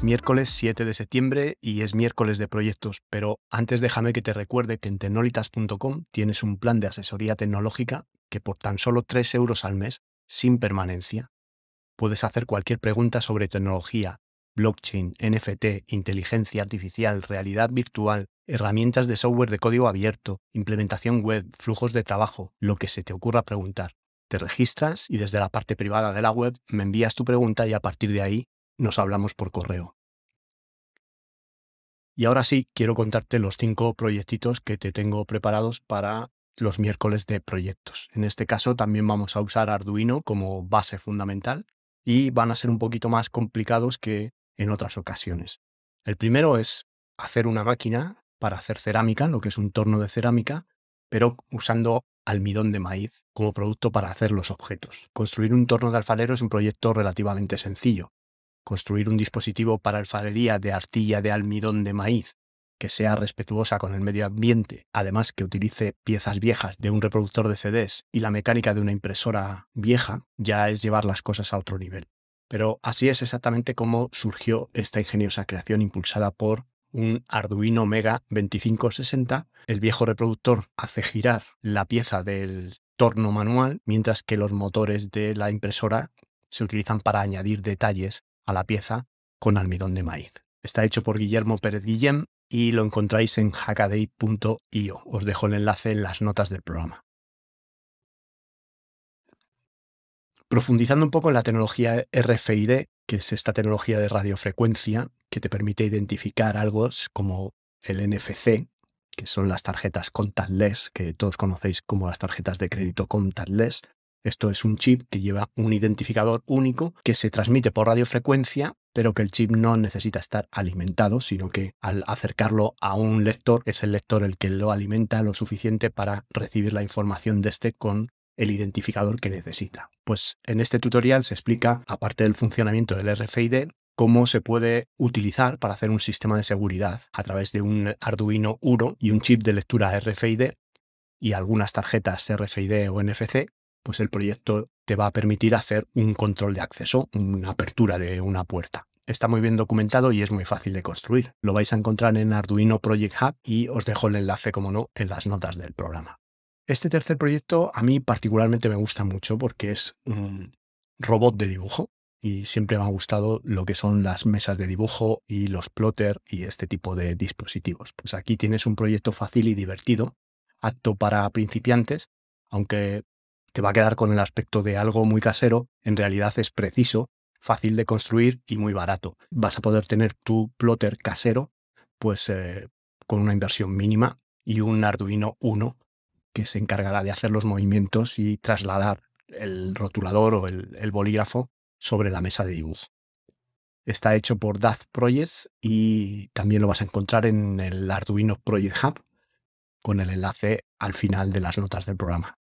Es miércoles 7 de septiembre y es miércoles de proyectos, pero antes déjame que te recuerde que en tecnolitas.com tienes un plan de asesoría tecnológica que por tan solo 3 euros al mes, sin permanencia, puedes hacer cualquier pregunta sobre tecnología, blockchain, NFT, inteligencia artificial, realidad virtual, herramientas de software de código abierto, implementación web, flujos de trabajo, lo que se te ocurra preguntar. Te registras y desde la parte privada de la web me envías tu pregunta y a partir de ahí nos hablamos por correo. Y ahora sí, quiero contarte los cinco proyectitos que te tengo preparados para los miércoles de proyectos. En este caso también vamos a usar Arduino como base fundamental y van a ser un poquito más complicados que en otras ocasiones. El primero es hacer una máquina para hacer cerámica, lo que es un torno de cerámica, pero usando almidón de maíz como producto para hacer los objetos. Construir un torno de alfarero es un proyecto relativamente sencillo construir un dispositivo para alfarería de arcilla de almidón de maíz que sea respetuosa con el medio ambiente, además que utilice piezas viejas de un reproductor de CDs y la mecánica de una impresora vieja, ya es llevar las cosas a otro nivel. Pero así es exactamente como surgió esta ingeniosa creación impulsada por un Arduino Mega 2560. El viejo reproductor hace girar la pieza del torno manual, mientras que los motores de la impresora se utilizan para añadir detalles a la pieza con almidón de maíz. Está hecho por Guillermo Pérez Guillem y lo encontráis en hackaday.io. Os dejo el enlace en las notas del programa. Profundizando un poco en la tecnología RFID, que es esta tecnología de radiofrecuencia que te permite identificar algo como el NFC, que son las tarjetas contactless, que todos conocéis como las tarjetas de crédito contactless, esto es un chip que lleva un identificador único que se transmite por radiofrecuencia, pero que el chip no necesita estar alimentado, sino que al acercarlo a un lector es el lector el que lo alimenta lo suficiente para recibir la información de este con el identificador que necesita. Pues en este tutorial se explica, aparte del funcionamiento del RFID, cómo se puede utilizar para hacer un sistema de seguridad a través de un Arduino Uno y un chip de lectura RFID y algunas tarjetas RFID o NFC pues el proyecto te va a permitir hacer un control de acceso, una apertura de una puerta. Está muy bien documentado y es muy fácil de construir. Lo vais a encontrar en Arduino Project Hub y os dejo el enlace, como no, en las notas del programa. Este tercer proyecto a mí particularmente me gusta mucho porque es un robot de dibujo y siempre me ha gustado lo que son las mesas de dibujo y los plotter y este tipo de dispositivos. Pues aquí tienes un proyecto fácil y divertido, apto para principiantes, aunque te va a quedar con el aspecto de algo muy casero, en realidad es preciso, fácil de construir y muy barato. Vas a poder tener tu plotter casero, pues eh, con una inversión mínima y un Arduino 1 que se encargará de hacer los movimientos y trasladar el rotulador o el, el bolígrafo sobre la mesa de dibujo. Está hecho por Daft Projects y también lo vas a encontrar en el Arduino Project Hub con el enlace al final de las notas del programa.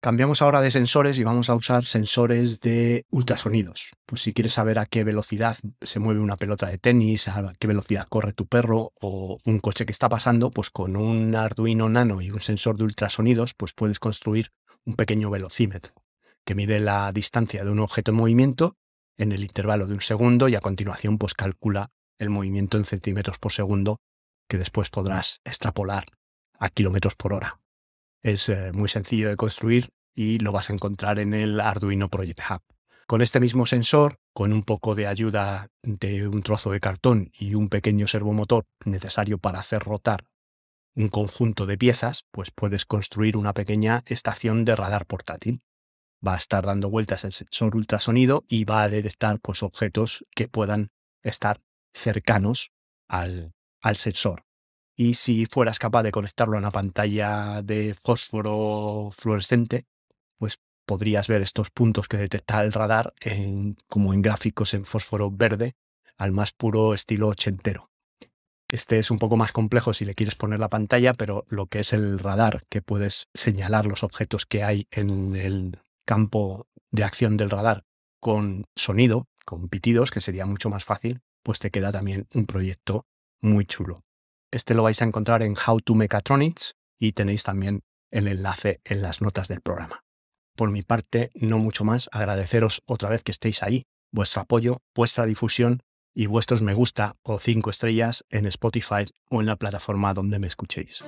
Cambiamos ahora de sensores y vamos a usar sensores de ultrasonidos. Pues si quieres saber a qué velocidad se mueve una pelota de tenis, a qué velocidad corre tu perro o un coche que está pasando, pues con un Arduino Nano y un sensor de ultrasonidos, pues puedes construir un pequeño velocímetro que mide la distancia de un objeto en movimiento en el intervalo de un segundo y a continuación pues calcula el movimiento en centímetros por segundo que después podrás extrapolar a kilómetros por hora. Es eh, muy sencillo de construir y lo vas a encontrar en el Arduino Project Hub. Con este mismo sensor, con un poco de ayuda de un trozo de cartón y un pequeño servomotor necesario para hacer rotar un conjunto de piezas, pues puedes construir una pequeña estación de radar portátil. Va a estar dando vueltas el sensor ultrasonido y va a detectar pues, objetos que puedan estar cercanos al, al sensor y si fueras capaz de conectarlo a una pantalla de fósforo fluorescente, pues podrías ver estos puntos que detecta el radar como en gráficos en fósforo verde al más puro estilo ochentero. Este es un poco más complejo si le quieres poner la pantalla, pero lo que es el radar, que puedes señalar los objetos que hay en el campo de acción del radar con sonido, con pitidos, que sería mucho más fácil, pues te queda también un proyecto muy chulo. Este lo vais a encontrar en How to Mechatronics y tenéis también el enlace en las notas del programa. Por mi parte, no mucho más, agradeceros otra vez que estéis ahí, vuestro apoyo, vuestra difusión y vuestros me gusta o cinco estrellas en Spotify o en la plataforma donde me escuchéis.